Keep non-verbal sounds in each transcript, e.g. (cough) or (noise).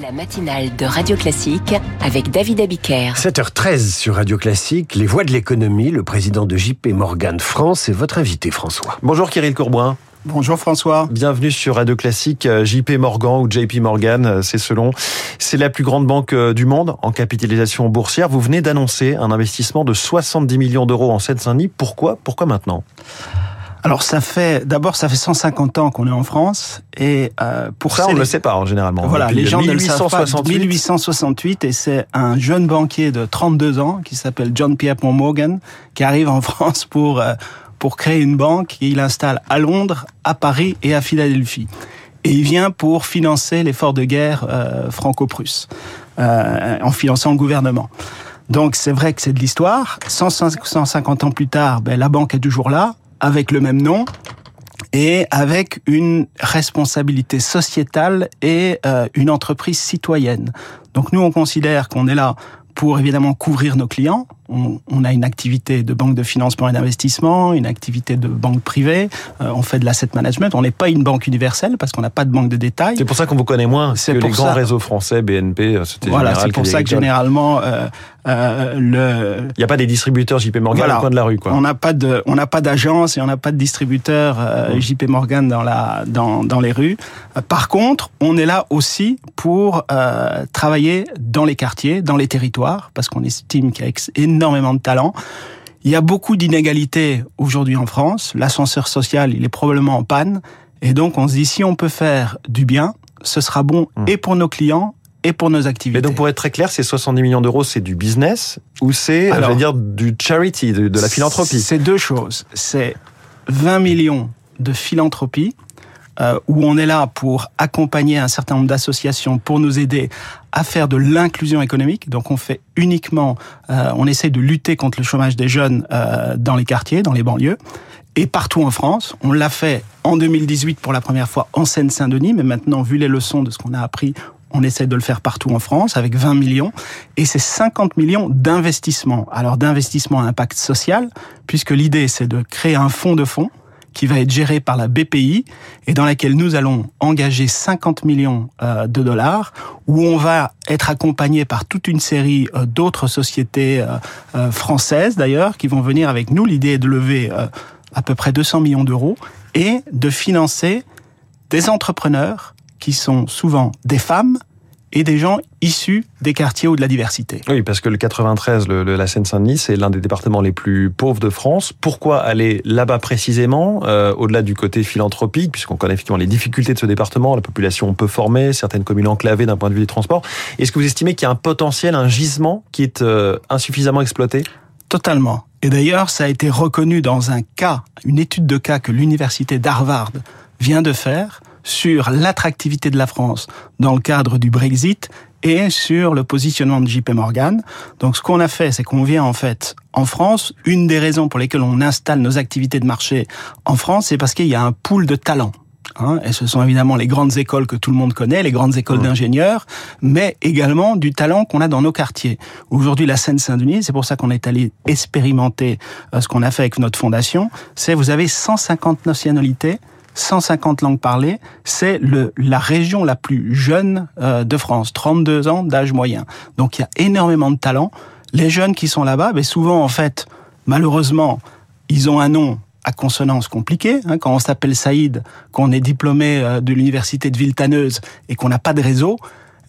La matinale de Radio Classique avec David Abiker. 7h13 sur Radio Classique, les voix de l'économie, le président de JP Morgan France et votre invité François. Bonjour Kirill Courboin. Bonjour François. Bienvenue sur Radio Classique. Euh, JP Morgan ou JP Morgan, euh, c'est selon. C'est la plus grande banque euh, du monde en capitalisation boursière. Vous venez d'annoncer un investissement de 70 millions d'euros en Seine-Saint-Denis. Pourquoi? Pourquoi maintenant? Alors ça fait d'abord ça fait 150 ans qu'on est en France et euh, pour ça on ne le sait pas en généralement. Voilà, les gens 1868. ne 1868 et c'est un jeune banquier de 32 ans qui s'appelle John Pierre Morgan qui arrive en (laughs) France pour euh, pour créer une banque et il installe à Londres, à Paris et à Philadelphie. Et il vient pour financer l'effort de guerre euh, franco-prusse euh, en finançant le gouvernement. Donc c'est vrai que c'est de l'histoire. 150 ans plus tard, ben, la banque est toujours là avec le même nom et avec une responsabilité sociétale et euh, une entreprise citoyenne. Donc nous, on considère qu'on est là pour évidemment couvrir nos clients. On, on, a une activité de banque de financement et d'investissement, une activité de banque privée. Euh, on fait de l'asset management. On n'est pas une banque universelle parce qu'on n'a pas de banque de détail. C'est pour ça qu'on vous connaît moins que les grands réseaux français, BNP, euh, c'était Voilà, c'est pour ça que généralement euh, euh, le. Il n'y a pas des distributeurs JP Morgan voilà, au coin de la rue, quoi. On n'a pas de, on n'a pas d'agence et on n'a pas de distributeur euh, mmh. JP Morgan dans la, dans, dans les rues. Euh, par contre, on est là aussi pour euh, travailler dans les quartiers, dans les territoires, parce qu'on estime qu'il y a énormément de talent. Il y a beaucoup d'inégalités aujourd'hui en France. L'ascenseur social, il est probablement en panne. Et donc, on se dit, si on peut faire du bien, ce sera bon mmh. et pour nos clients et pour nos activités. Mais donc pour être très clair, ces 70 millions d'euros, c'est du business ou c'est, je veux dire, du charity, de, de la philanthropie? C'est deux choses. C'est 20 millions de philanthropie euh, où on est là pour accompagner un certain nombre d'associations pour nous aider à faire de l'inclusion économique. Donc on fait uniquement, euh, on essaie de lutter contre le chômage des jeunes euh, dans les quartiers, dans les banlieues et partout en France. On l'a fait en 2018 pour la première fois en Seine-Saint-Denis, mais maintenant, vu les leçons de ce qu'on a appris, on essaie de le faire partout en France avec 20 millions et c'est 50 millions d'investissements. Alors d'investissement à impact social puisque l'idée c'est de créer un fonds de fonds qui va être géré par la BPI et dans laquelle nous allons engager 50 millions euh, de dollars où on va être accompagné par toute une série euh, d'autres sociétés euh, françaises d'ailleurs qui vont venir avec nous. L'idée est de lever à peu près 200 millions d'euros et de financer des entrepreneurs qui sont souvent des femmes et des gens issus des quartiers ou de la diversité. Oui, parce que le 93, le, la Seine-Saint-Denis, c'est l'un des départements les plus pauvres de France. Pourquoi aller là-bas précisément, euh, au-delà du côté philanthropique, puisqu'on connaît effectivement les difficultés de ce département, la population peu formée, certaines communes enclavées d'un point de vue des transports. Est-ce que vous estimez qu'il y a un potentiel, un gisement qui est euh, insuffisamment exploité? Totalement. Et d'ailleurs, ça a été reconnu dans un cas, une étude de cas que l'université d'Harvard vient de faire sur l'attractivité de la France dans le cadre du Brexit et sur le positionnement de JP Morgan. Donc ce qu'on a fait, c'est qu'on vient en fait en France, une des raisons pour lesquelles on installe nos activités de marché en France, c'est parce qu'il y a un pool de talents. Hein, et ce sont évidemment les grandes écoles que tout le monde connaît, les grandes écoles d'ingénieurs, mais également du talent qu'on a dans nos quartiers. Aujourd'hui, la Seine-Saint-Denis, c'est pour ça qu'on est allé expérimenter euh, ce qu'on a fait avec notre fondation, c'est vous avez 150 nationalités 150 langues parlées, c'est la région la plus jeune euh, de France, 32 ans d'âge moyen. Donc il y a énormément de talents. Les jeunes qui sont là-bas, mais souvent en fait, malheureusement, ils ont un nom à consonance compliquée. Hein, quand on s'appelle Saïd, qu'on est diplômé euh, de l'université de Villetaneuse et qu'on n'a pas de réseau,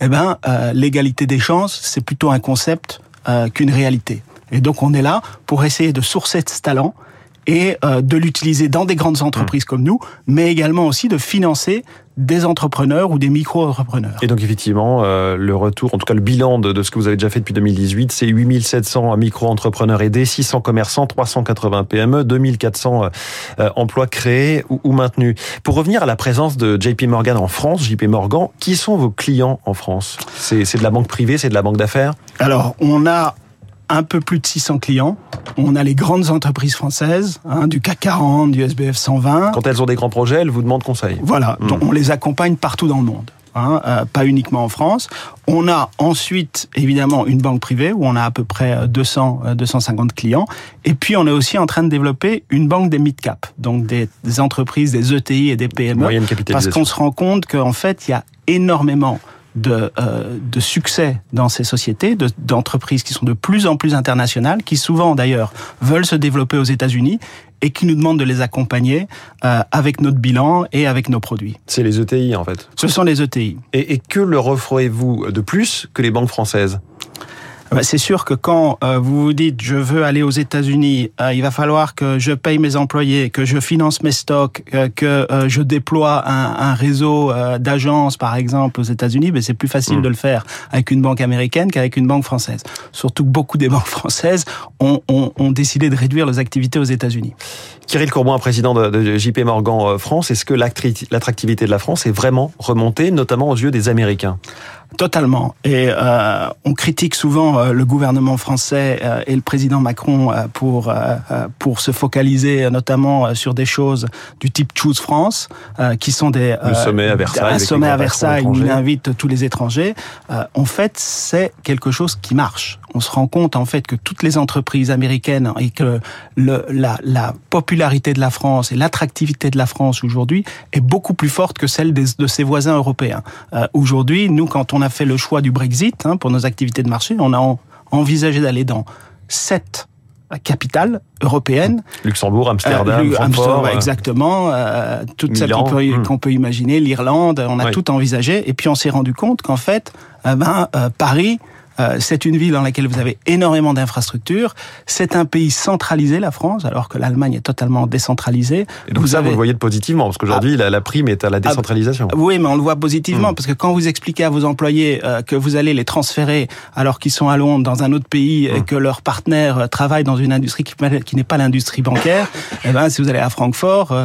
eh ben euh, l'égalité des chances, c'est plutôt un concept qu'une réalité. Et donc on est là pour essayer de sourcer ce talent et euh, de l'utiliser dans des grandes entreprises mmh. comme nous, mais également aussi de financer des entrepreneurs ou des micro-entrepreneurs. Et donc effectivement, euh, le retour, en tout cas le bilan de, de, ce que vous avez déjà fait depuis 2018, c'est 8700 micro-entrepreneurs aidés, 600 commerçants, 380 PME, 2400 euh, emplois créés ou, ou, maintenus. Pour revenir à la présence de JP Morgan en France, JP Morgan, qui sont vos clients en France? C'est de la banque privée, c'est de la banque d'affaires? Alors, on a un peu plus de 600 clients. On a les grandes entreprises françaises, hein, du CAC 40, du SBF 120. Quand elles ont des grands projets, elles vous demandent conseil. Voilà, hmm. donc on les accompagne partout dans le monde. Hein, euh, pas uniquement en France. On a ensuite évidemment une banque privée où on a à peu près 200 euh, 250 euh, clients et puis on est aussi en train de développer une banque des mid cap, donc des, des entreprises, des ETI et des PME Moyenne parce qu'on se rend compte qu'en fait, il y a énormément de, euh, de succès dans ces sociétés, d'entreprises qui sont de plus en plus internationales, qui souvent d'ailleurs veulent se développer aux États-Unis et qui nous demandent de les accompagner euh, avec notre bilan et avec nos produits. C'est les ETI en fait. Ce sont les ETI. Et, et que leur offrez-vous de plus que les banques françaises? C'est sûr que quand euh, vous vous dites je veux aller aux États-Unis, euh, il va falloir que je paye mes employés, que je finance mes stocks, euh, que je déploie un, un réseau d'agences par exemple aux États-Unis, mais c'est plus facile mmh. de le faire avec une banque américaine qu'avec une banque française. Surtout que beaucoup des (laughs) banques françaises ont, ont, ont décidé de réduire leurs activités aux États-Unis. Kirill Courbouin, président de, JP Morgan France, est-ce que l'attractivité de la France est vraiment remontée, notamment aux yeux des Américains? Totalement. Et euh, on critique souvent euh, le gouvernement français euh, et le président Macron euh, pour pour se focaliser notamment sur des choses du type Choose France, qui sont des le sommet à Versailles, un sommet à Versailles où il invite tous les étrangers. en fait, c'est quelque chose qui marche. On se rend compte en fait que toutes les entreprises américaines et que le, la, la popularité de la France et l'attractivité de la France aujourd'hui est beaucoup plus forte que celle des, de ses voisins européens. aujourd'hui, nous, quand on a fait le choix du Brexit hein, pour nos activités de marché. On a envisagé d'aller dans sept capitales européennes. Luxembourg, Amsterdam, euh, exactement. Euh, toutes celles hmm. qu'on peut, imaginer, l'Irlande, on a tout envisagé. Et puis on s'est rendu compte qu'en fait, euh, ben, euh, Paris euh, c'est une ville dans laquelle vous avez énormément d'infrastructures. C'est un pays centralisé, la France, alors que l'Allemagne est totalement décentralisée. Et donc vous ça, vous le voyez positivement, parce qu'aujourd'hui, ah. la, prime est à la ah. décentralisation. oui, mais on le voit positivement, hmm. parce que quand vous expliquez à vos employés euh, que vous allez les transférer alors qu'ils sont à Londres, dans un autre pays, et hmm. que leurs partenaires euh, travaillent dans une industrie qui, n'est pas l'industrie bancaire, (laughs) eh ben, si vous allez à Francfort,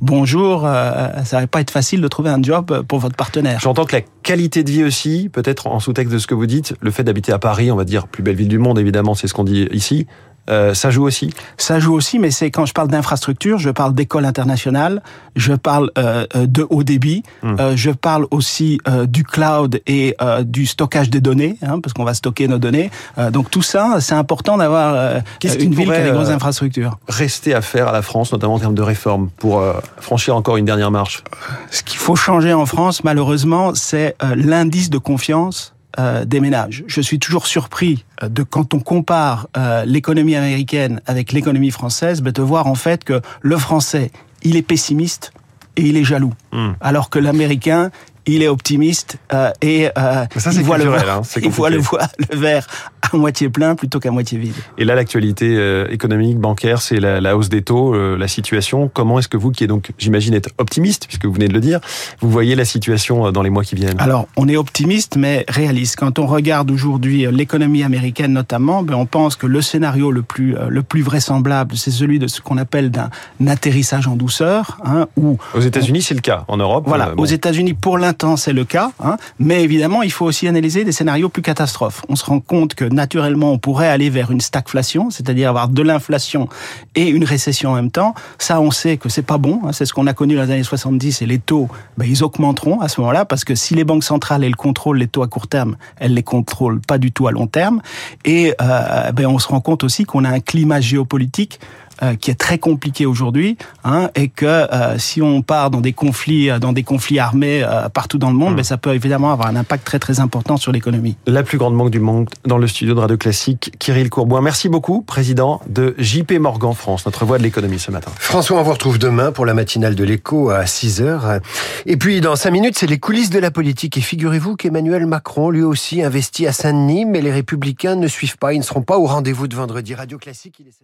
bonjour, ça va pas être facile de trouver un job pour votre partenaire. J'entends que la qualité de vie aussi, peut-être en sous-texte de ce que vous dites, le fait d'habiter à Paris, on va dire, plus belle ville du monde, évidemment, c'est ce qu'on dit ici. Euh, ça joue aussi? Ça joue aussi, mais c'est quand je parle d'infrastructure, je parle d'école internationale, je parle euh, euh, de haut débit, hmm. je parle aussi du cloud et du stockage des données, hein, parce qu'on va stocker nos données. donc tout ça, c'est important d'avoir une ville qui a des grosses infrastructures. Rester à faire à la France, notamment en termes de réforme, pour franchir encore une dernière marche? Ce qu'il faut changer en France, malheureusement, c'est l'indice de confiance euh, des ménages. Je suis toujours surpris euh, de quand on compare euh, l'économie américaine avec l'économie française, ben, de voir en fait que le français, il est pessimiste et il est jaloux, hmm. alors que l'américain, il est optimiste euh, et euh, ça, il, voit le, hein, il voit le, le verre à moitié plein plutôt qu'à moitié vide. Et là, l'actualité euh, économique, bancaire, c'est la, la, hausse des taux, euh, la situation. Comment est-ce que vous, qui est donc, j'imagine, être optimiste, puisque vous venez de le dire, vous voyez la situation euh, dans les mois qui viennent? Alors, on est optimiste, mais réaliste. Quand on regarde aujourd'hui l'économie américaine notamment, ben, on pense que le scénario le plus le plus vraisemblable, c'est celui de ce qu'on appelle d'un atterrissage en douceur, hein, où aux États-Unis, c'est le cas. En Europe, voilà. Aux États-Unis, pour l'instant c'est le cas, hein, mais évidemment, il faut aussi analyser des scénarios plus catastrophes. On se rend compte que naturellement, on pourrait aller vers une stagflation, c'est-à-dire avoir de l'inflation et une récession en même temps. Ça, on sait que c'est pas bon. Hein, c'est ce qu'on a connu dans les années 70 et les taux, ben, ils augmenteront à ce moment-là parce que si les banques centrales elles contrôlent les taux à court terme, elles les contrôlent pas du tout à long terme. Et euh, ben, on se rend compte aussi qu'on a un climat géopolitique euh, qui est très compliqué aujourd'hui, hein, et que euh, si on part dans des conflits, euh, dans des conflits armés partout dans le monde, mmh. ben, ça peut évidemment avoir un impact très très important sur l'économie. La plus grande banque du monde dans le studio de Radio Classique, Kirill Courbois. Merci beaucoup, président de JP Morgan France, notre voix de l'économie ce matin. François, on vous retrouve demain pour la matinale de l'écho à 6 heures. Et puis dans 5 minutes, c'est les coulisses de la politique. Et figurez-vous qu'Emmanuel Macron, lui aussi, investit à Saint-Denis, mais les Républicains ne suivent pas. Ils ne seront pas au rendez-vous de vendredi. Radio Classique, il est